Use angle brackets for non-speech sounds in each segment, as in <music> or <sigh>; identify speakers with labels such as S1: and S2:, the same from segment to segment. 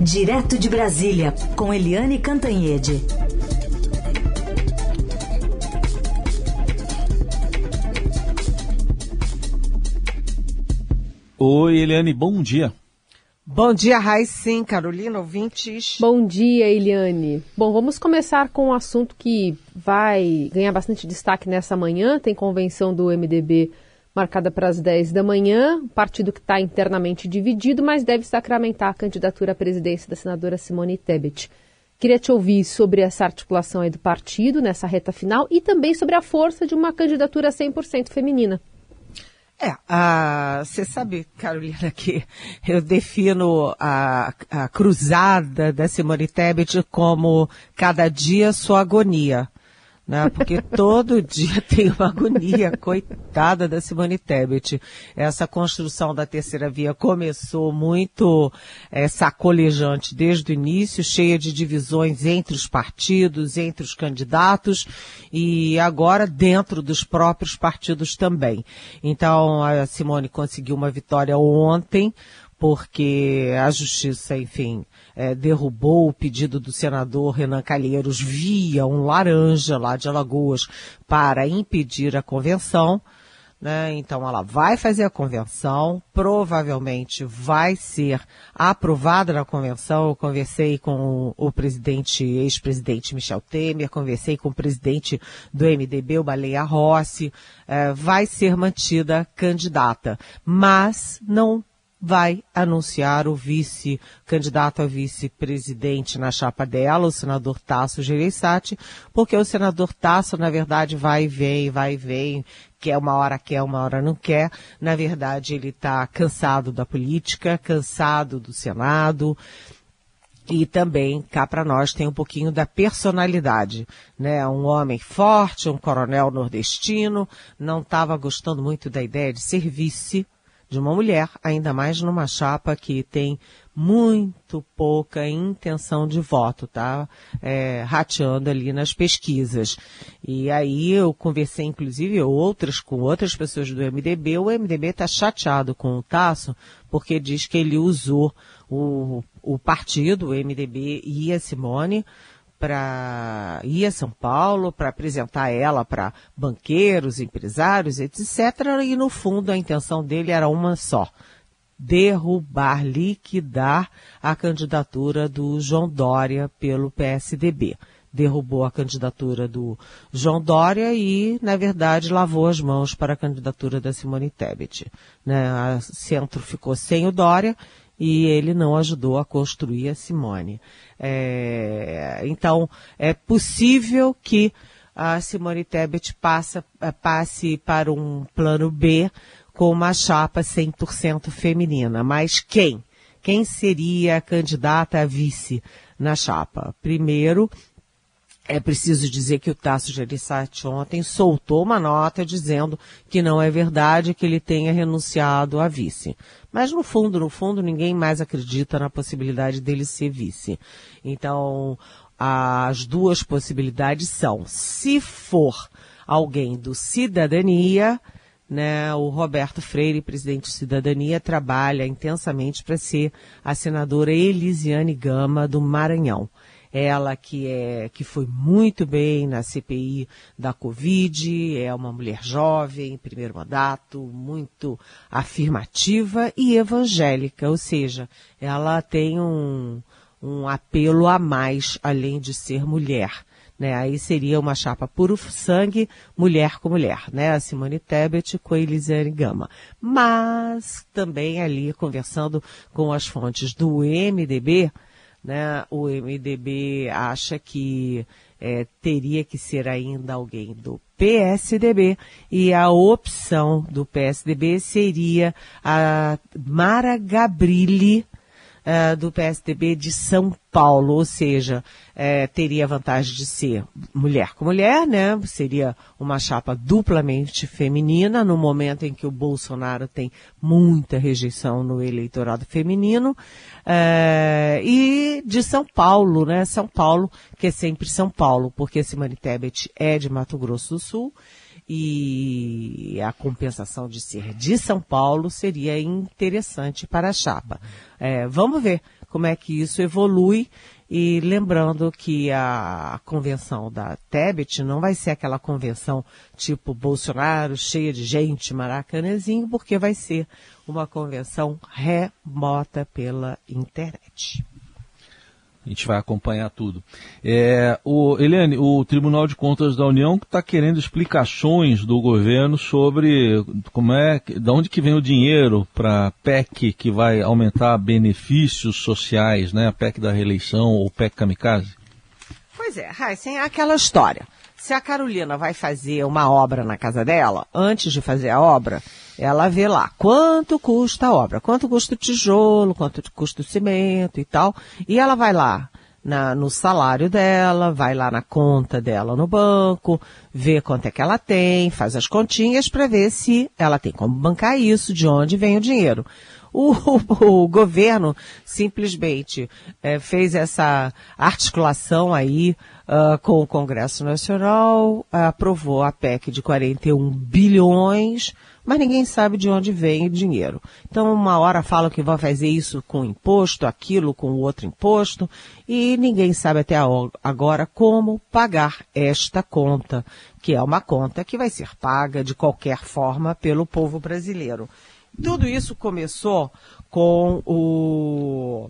S1: Direto de Brasília, com Eliane Cantanhede.
S2: Oi, Eliane, bom dia.
S3: Bom dia, Sim, Carolina, ouvintes.
S4: Bom dia, Eliane. Bom, vamos começar com um assunto que vai ganhar bastante destaque nessa manhã. Tem convenção do MDB marcada para as 10 da manhã, partido que está internamente dividido, mas deve sacramentar a candidatura à presidência da senadora Simone Tebet. Queria te ouvir sobre essa articulação aí do partido nessa reta final e também sobre a força de uma candidatura 100% feminina.
S3: É, você sabe, Carolina, que eu defino a, a cruzada da Simone Tebet como cada dia sua agonia né? Porque todo dia <laughs> tem uma agonia, coitada da Simone Tebet. Essa construção da terceira via começou muito é, sacolejante desde o início, cheia de divisões entre os partidos, entre os candidatos e agora dentro dos próprios partidos também. Então a Simone conseguiu uma vitória ontem, porque a justiça, enfim, é, derrubou o pedido do senador Renan Calheiros via um laranja lá de Alagoas para impedir a convenção. Né? Então ela vai fazer a convenção, provavelmente vai ser aprovada na convenção. Eu conversei com o presidente, ex-presidente Michel Temer, conversei com o presidente do MDB, o Baleia Rossi, é, vai ser mantida candidata, mas não vai anunciar o vice, candidato a vice-presidente na chapa dela, o senador Tasso Gereissati, porque o senador Tasso, na verdade, vai e vem, vai e vem, quer uma hora quer, uma hora não quer. Na verdade, ele está cansado da política, cansado do Senado, e também, cá para nós, tem um pouquinho da personalidade, né? Um homem forte, um coronel nordestino, não estava gostando muito da ideia de ser vice, de uma mulher, ainda mais numa chapa que tem muito pouca intenção de voto, tá? É, rateando ali nas pesquisas. E aí eu conversei, inclusive, outras com outras pessoas do MDB. O MDB está chateado com o Tasso, porque diz que ele usou o, o partido, o MDB e a Simone, para ir a São Paulo para apresentar ela para banqueiros, empresários, etc. E no fundo a intenção dele era uma só: derrubar, liquidar a candidatura do João Dória pelo PSDB. Derrubou a candidatura do João Dória e, na verdade, lavou as mãos para a candidatura da Simone Tebet. Né? A centro ficou sem o Dória e ele não ajudou a construir a Simone. É, então, é possível que a Simone Tebet passa, é, passe para um plano B com uma chapa 100% feminina. Mas quem? Quem seria a candidata a vice na chapa? Primeiro, é preciso dizer que o Tasso Gereissati ontem soltou uma nota dizendo que não é verdade que ele tenha renunciado a vice. Mas no fundo, no fundo, ninguém mais acredita na possibilidade dele ser vice. Então, as duas possibilidades são, se for alguém do Cidadania, né, o Roberto Freire, presidente do Cidadania, trabalha intensamente para ser a senadora Elisiane Gama do Maranhão. Ela que é que foi muito bem na CPI da Covid, é uma mulher jovem, primeiro mandato, muito afirmativa e evangélica, ou seja, ela tem um, um apelo a mais além de ser mulher. Né, aí seria uma chapa puro sangue, mulher com mulher, né? A Simone Tebet com a Elisiane Gama. Mas também ali conversando com as fontes do MDB, né, o MDB acha que é, teria que ser ainda alguém do PSDB e a opção do PSDB seria a Mara Gabrilli uh, do PSDB de São Paulo, ou seja, uh, teria a vantagem de ser mulher com mulher, né? Seria uma chapa duplamente feminina no momento em que o Bolsonaro tem muita rejeição no eleitorado feminino, uh, e de São Paulo, né? São Paulo, que é sempre São Paulo, porque Simone Tebet é de Mato Grosso do Sul, e a compensação de ser de São Paulo seria interessante para a chapa. É, vamos ver como é que isso evolui e lembrando que a convenção da Tebet não vai ser aquela convenção tipo Bolsonaro, cheia de gente, maracanezinho, porque vai ser uma convenção remota pela internet.
S2: A gente vai acompanhar tudo. É, o, Eliane, o Tribunal de Contas da União está querendo explicações do governo sobre como é, de onde que vem o dinheiro para a PEC que vai aumentar benefícios sociais, né? A PEC da reeleição ou PEC kamikaze.
S3: Pois é, Heisen, é aquela história. Se a Carolina vai fazer uma obra na casa dela, antes de fazer a obra, ela vê lá quanto custa a obra, quanto custa o tijolo, quanto custa o cimento e tal, e ela vai lá na, no salário dela, vai lá na conta dela no banco, vê quanto é que ela tem, faz as continhas para ver se ela tem como bancar isso, de onde vem o dinheiro. O, o, <laughs> o governo simplesmente é, fez essa articulação aí uh, com o Congresso Nacional, aprovou a PEC de 41 bilhões, mas ninguém sabe de onde vem o dinheiro. Então, uma hora falam que vai fazer isso com imposto, aquilo com outro imposto, e ninguém sabe até agora como pagar esta conta, que é uma conta que vai ser paga de qualquer forma pelo povo brasileiro. Tudo isso começou com o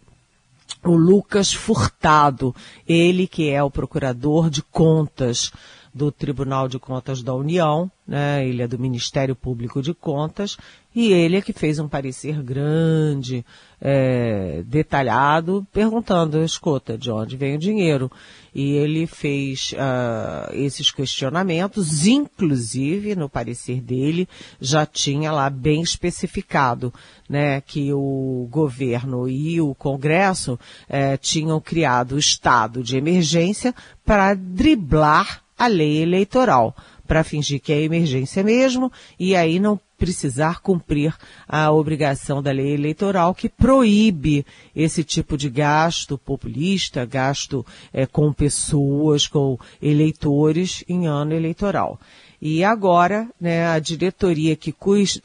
S3: o Lucas Furtado, ele que é o procurador de contas do Tribunal de Contas da União, né? Ele é do Ministério Público de Contas e ele é que fez um parecer grande, é, detalhado, perguntando, escuta, de onde vem o dinheiro? E ele fez uh, esses questionamentos, inclusive no parecer dele já tinha lá bem especificado, né, que o governo e o Congresso eh, tinham criado o estado de emergência para driblar a lei eleitoral para fingir que é emergência mesmo e aí não precisar cumprir a obrigação da lei eleitoral que proíbe esse tipo de gasto populista, gasto é, com pessoas, com eleitores em ano eleitoral. E agora, né, a diretoria que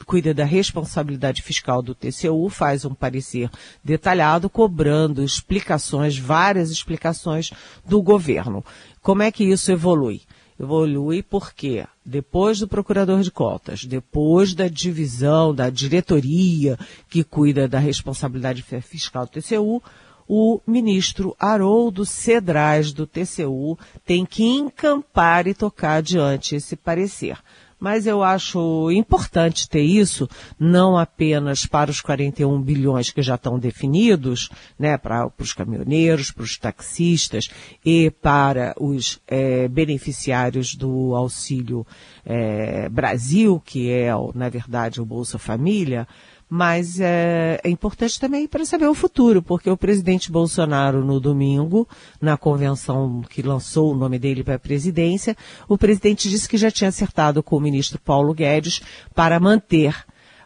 S3: cuida da responsabilidade fiscal do TCU faz um parecer detalhado, cobrando explicações, várias explicações do governo. Como é que isso evolui? evolui porque depois do procurador de contas, depois da divisão, da diretoria que cuida da responsabilidade fiscal do TCU, o ministro Haroldo Cedrais do TCU tem que encampar e tocar adiante esse parecer mas eu acho importante ter isso, não apenas para os 41 bilhões que já estão definidos, né, para, para os caminhoneiros, para os taxistas e para os é, beneficiários do Auxílio é, Brasil, que é, na verdade, o Bolsa Família, mas é, é, importante também para saber o futuro, porque o presidente Bolsonaro, no domingo, na convenção que lançou o nome dele para a presidência, o presidente disse que já tinha acertado com o ministro Paulo Guedes para manter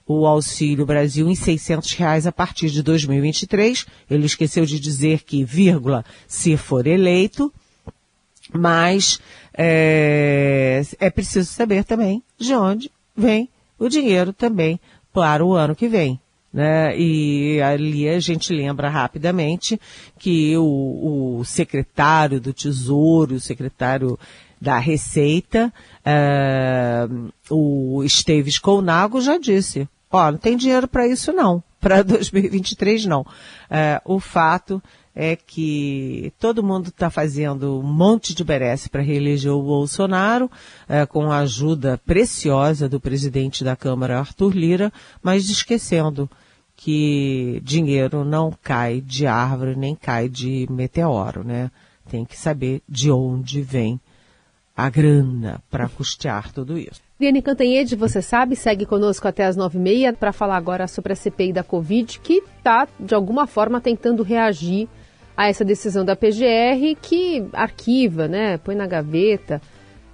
S3: o Auxílio Brasil em 600 reais a partir de 2023. Ele esqueceu de dizer que, vírgula, se for eleito, mas é, é preciso saber também de onde vem o dinheiro também para o ano que vem. Né? E ali a gente lembra rapidamente que o, o secretário do Tesouro, o secretário da Receita, uh, o Esteves Colnago já disse, ó, não tem dinheiro para isso não, para 2023 <laughs> não. Uh, o fato é que todo mundo está fazendo um monte de berece para reeleger o Bolsonaro, é, com a ajuda preciosa do presidente da Câmara, Arthur Lira, mas esquecendo que dinheiro não cai de árvore nem cai de meteoro, né? Tem que saber de onde vem a grana para custear tudo isso.
S4: Liane Cantanhede, você sabe, segue conosco até as nove e meia para falar agora sobre a CPI da Covid, que está, de alguma forma, tentando reagir a essa decisão da PGR que arquiva, né, põe na gaveta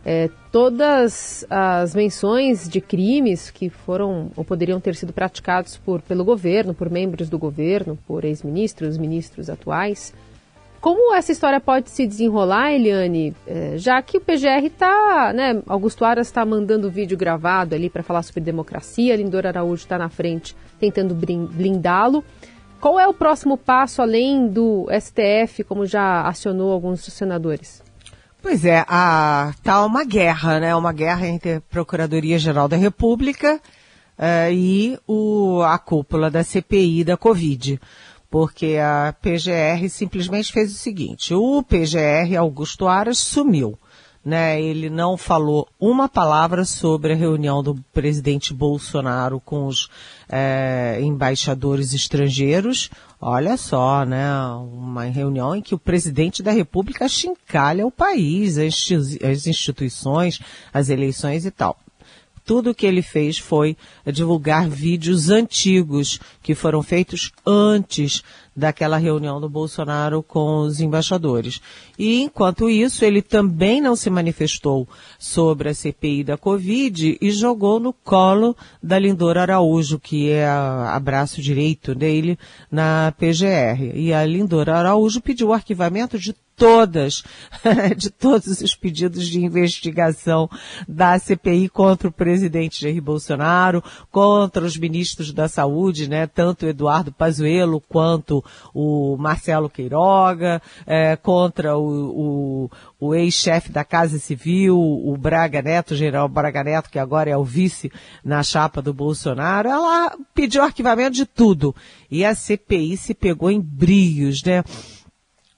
S4: é, todas as menções de crimes que foram ou poderiam ter sido praticados por, pelo governo, por membros do governo, por ex-ministros, ministros atuais. Como essa história pode se desenrolar, Eliane, é, já que o PGR está, né, Augusto Aras está mandando vídeo gravado ali para falar sobre democracia, Lindor Araújo está na frente tentando blindá-lo. Qual é o próximo passo além do STF, como já acionou alguns senadores?
S3: Pois é, a, tá uma guerra, né? Uma guerra entre a Procuradoria-Geral da República uh, e o, a cúpula da CPI da Covid. Porque a PGR simplesmente fez o seguinte, o PGR Augusto Aras sumiu né? Ele não falou uma palavra sobre a reunião do presidente Bolsonaro com os é, embaixadores estrangeiros. Olha só, né? Uma reunião em que o presidente da República chincalha o país, as instituições, as eleições e tal tudo que ele fez foi divulgar vídeos antigos que foram feitos antes daquela reunião do Bolsonaro com os embaixadores. E enquanto isso, ele também não se manifestou sobre a CPI da Covid e jogou no colo da Lindora Araújo, que é a, a braço direito dele na PGR. E a Lindora Araújo pediu o arquivamento de todas, <laughs> de todos os pedidos de investigação da CPI contra o presidente Jair Bolsonaro, contra os ministros da Saúde, né, tanto Eduardo Pazuello quanto o Marcelo Queiroga, é, contra o, o, o ex-chefe da Casa Civil, o Braga Neto, o general Braga Neto, que agora é o vice na chapa do Bolsonaro, ela pediu arquivamento de tudo. E a CPI se pegou em brios, né?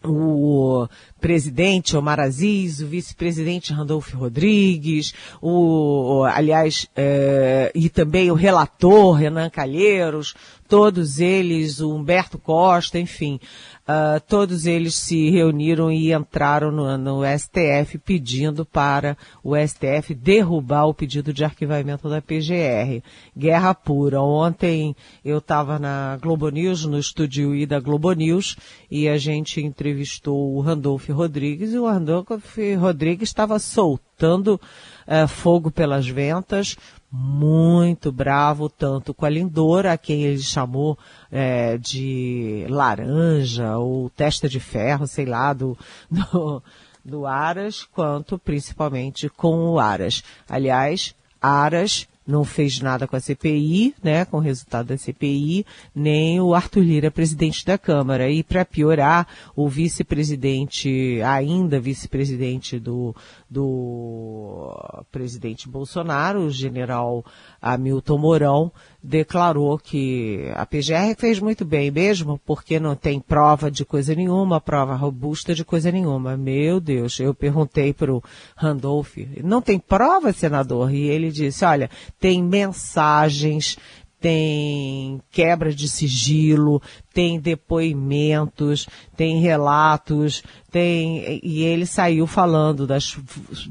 S3: o presidente Omar Aziz, o vice-presidente Randolfo Rodrigues, o, aliás, é, e também o relator Renan Calheiros, todos eles, o Humberto Costa, enfim, uh, todos eles se reuniram e entraram no, no, STF pedindo para o STF derrubar o pedido de arquivamento da PGR. Guerra pura. Ontem eu estava na Globo News, no estúdio I da Globo News, e a gente entrevistou o Randolph Rodrigues, e o Randolph Rodrigues estava soltando uh, fogo pelas ventas, muito bravo, tanto com a Lindora, a quem ele chamou é, de laranja ou testa de ferro, sei lá, do, <laughs> do, do Aras, quanto principalmente com o Aras. Aliás, Aras não fez nada com a CPI, né, com o resultado da CPI, nem o Arthur Lira, presidente da Câmara. E para piorar, o vice-presidente, ainda vice-presidente do, do presidente Bolsonaro, o general Hamilton Mourão, declarou que a PGR fez muito bem mesmo, porque não tem prova de coisa nenhuma, prova robusta de coisa nenhuma. Meu Deus, eu perguntei para o Randolph, não tem prova, senador? E ele disse, olha, tem mensagens, tem quebra de sigilo, tem depoimentos, tem relatos, tem, e ele saiu falando das,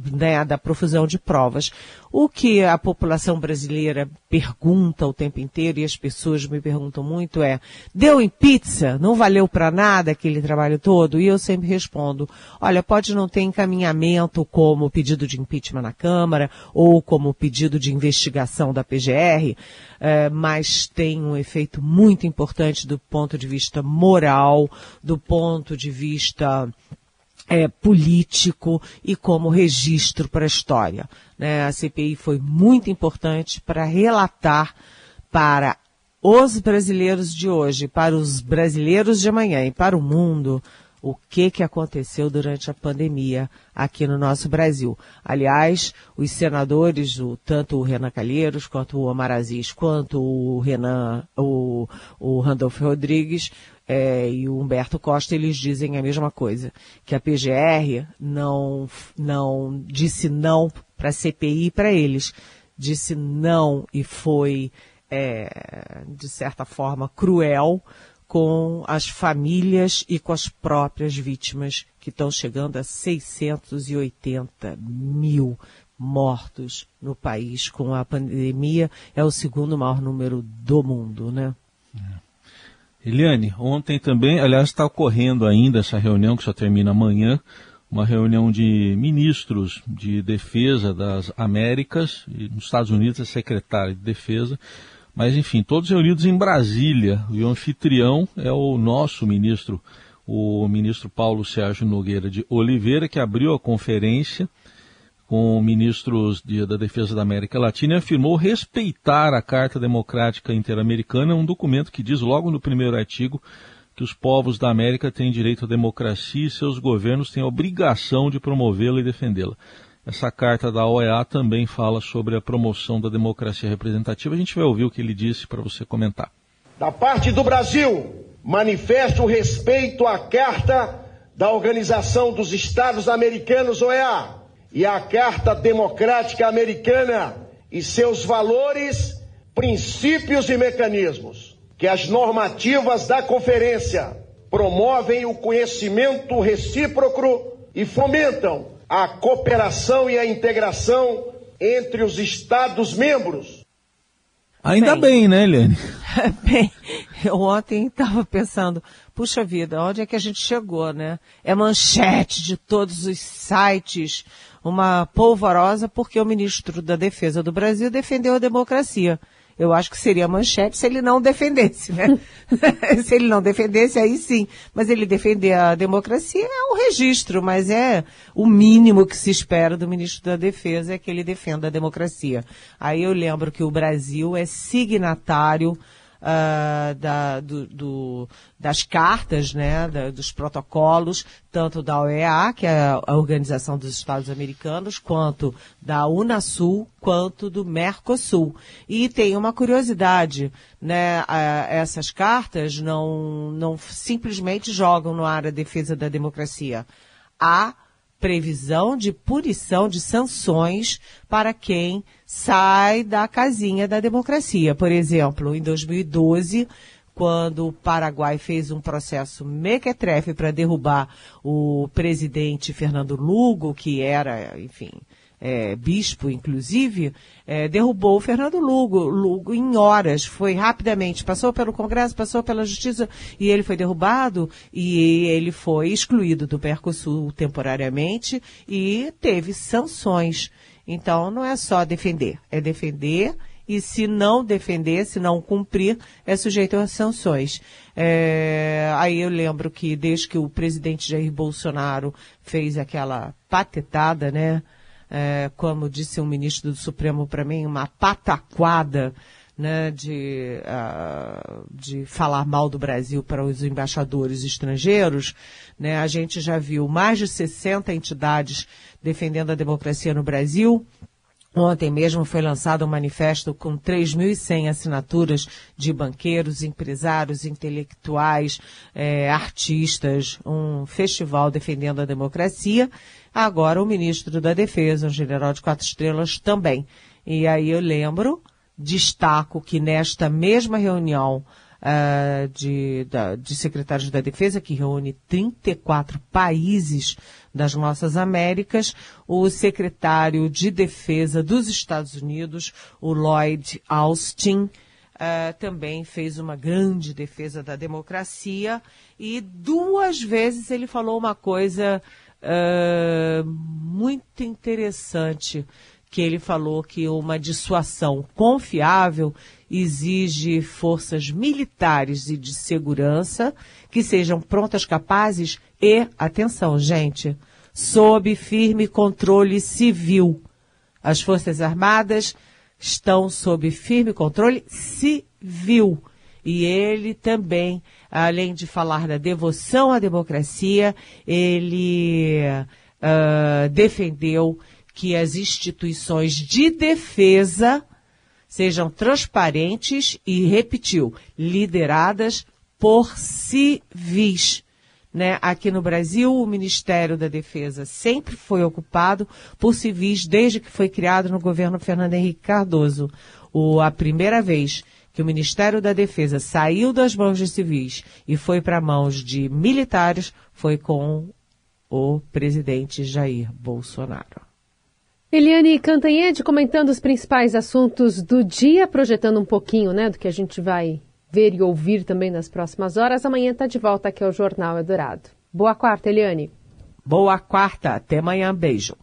S3: né, da profusão de provas. O que a população brasileira pergunta o tempo inteiro, e as pessoas me perguntam muito, é, deu em pizza? Não valeu para nada aquele trabalho todo? E eu sempre respondo, olha, pode não ter encaminhamento como pedido de impeachment na Câmara, ou como pedido de investigação da PGR, é, mas tem um efeito muito importante do ponto de vista moral, do ponto de vista é, político e como registro para a história. Né? A CPI foi muito importante para relatar para os brasileiros de hoje, para os brasileiros de amanhã e para o mundo o que, que aconteceu durante a pandemia aqui no nosso Brasil. Aliás, os senadores, o, tanto o Renan Calheiros, quanto o Omar Aziz, quanto o Renan, o, o Randolfo Rodrigues é, e o Humberto Costa, eles dizem a mesma coisa, que a PGR não, não disse não para a CPI para eles, disse não e foi, é, de certa forma, cruel com as famílias e com as próprias vítimas, que estão chegando a 680 mil mortos no país com a pandemia. É o segundo maior número do mundo, né?
S2: É. Eliane, ontem também, aliás, está ocorrendo ainda essa reunião que só termina amanhã, uma reunião de ministros de defesa das Américas, e nos Estados Unidos é secretário de defesa, mas, enfim, todos reunidos em Brasília. E o anfitrião é o nosso ministro, o ministro Paulo Sérgio Nogueira de Oliveira, que abriu a conferência com ministros de, da Defesa da América Latina e afirmou respeitar a Carta Democrática Interamericana, um documento que diz logo no primeiro artigo que os povos da América têm direito à democracia e seus governos têm a obrigação de promovê-la e defendê-la. Essa carta da OEA também fala sobre a promoção da democracia representativa. A gente vai ouvir o que ele disse para você comentar.
S5: Da parte do Brasil, manifesto respeito à Carta da Organização dos Estados Americanos, OEA, e à Carta Democrática Americana e seus valores, princípios e mecanismos, que as normativas da Conferência promovem o conhecimento recíproco e fomentam a cooperação e a integração entre os Estados-membros.
S2: Ainda bem, bem né, Eliane? <laughs>
S3: bem, eu ontem estava pensando, puxa vida, onde é que a gente chegou, né? É manchete de todos os sites, uma polvorosa porque o ministro da Defesa do Brasil defendeu a democracia. Eu acho que seria manchete se ele não defendesse, né? <laughs> se ele não defendesse, aí sim. Mas ele defender a democracia é um registro, mas é o mínimo que se espera do ministro da Defesa é que ele defenda a democracia. Aí eu lembro que o Brasil é signatário uh, da, do, do, das cartas, né, da, dos protocolos, tanto da OEA, que é a Organização dos Estados Americanos, quanto da Unasul, quanto do Mercosul. E tem uma curiosidade, né, uh, essas cartas não, não simplesmente jogam no ar a defesa da democracia. Há previsão de punição, de sanções para quem sai da casinha da democracia. Por exemplo, em 2012, quando o Paraguai fez um processo mequetrefe para derrubar o presidente Fernando Lugo, que era, enfim, é, bispo, inclusive, é, derrubou o Fernando Lugo, Lugo em horas, foi rapidamente, passou pelo Congresso, passou pela Justiça e ele foi derrubado e ele foi excluído do Mercosul temporariamente e teve sanções. Então não é só defender, é defender e se não defender, se não cumprir, é sujeito a sanções. É, aí eu lembro que desde que o presidente Jair Bolsonaro fez aquela patetada, né? É, como disse um ministro do Supremo para mim, uma pataquada né, de, uh, de falar mal do Brasil para os embaixadores estrangeiros, né, a gente já viu mais de 60 entidades defendendo a democracia no Brasil. Ontem mesmo foi lançado um manifesto com 3.100 assinaturas de banqueiros, empresários, intelectuais, eh, artistas, um festival defendendo a democracia. Agora o ministro da Defesa, um general de quatro estrelas, também. E aí eu lembro, destaco que nesta mesma reunião uh, de, da, de secretários da Defesa, que reúne 34 países das nossas Américas, o secretário de Defesa dos Estados Unidos, o Lloyd Austin, Uh, também fez uma grande defesa da democracia e duas vezes ele falou uma coisa uh, muito interessante que ele falou que uma dissuasão confiável exige forças militares e de segurança que sejam prontas, capazes e, atenção, gente, sob firme controle civil. As Forças Armadas estão sob firme controle civil. E ele também além de falar da devoção à democracia, ele uh, defendeu que as instituições de defesa sejam transparentes e repetiu, lideradas por civis. Né? Aqui no Brasil, o Ministério da Defesa sempre foi ocupado por civis desde que foi criado no governo Fernando Henrique Cardoso. O, a primeira vez que o Ministério da Defesa saiu das mãos de civis e foi para mãos de militares foi com o presidente Jair Bolsonaro.
S4: Eliane Cantanhede comentando os principais assuntos do dia, projetando um pouquinho né, do que a gente vai ver e ouvir também nas próximas horas. Amanhã está de volta aqui ao Jornal Eldorado. Boa quarta, Eliane.
S3: Boa quarta, até amanhã, beijo.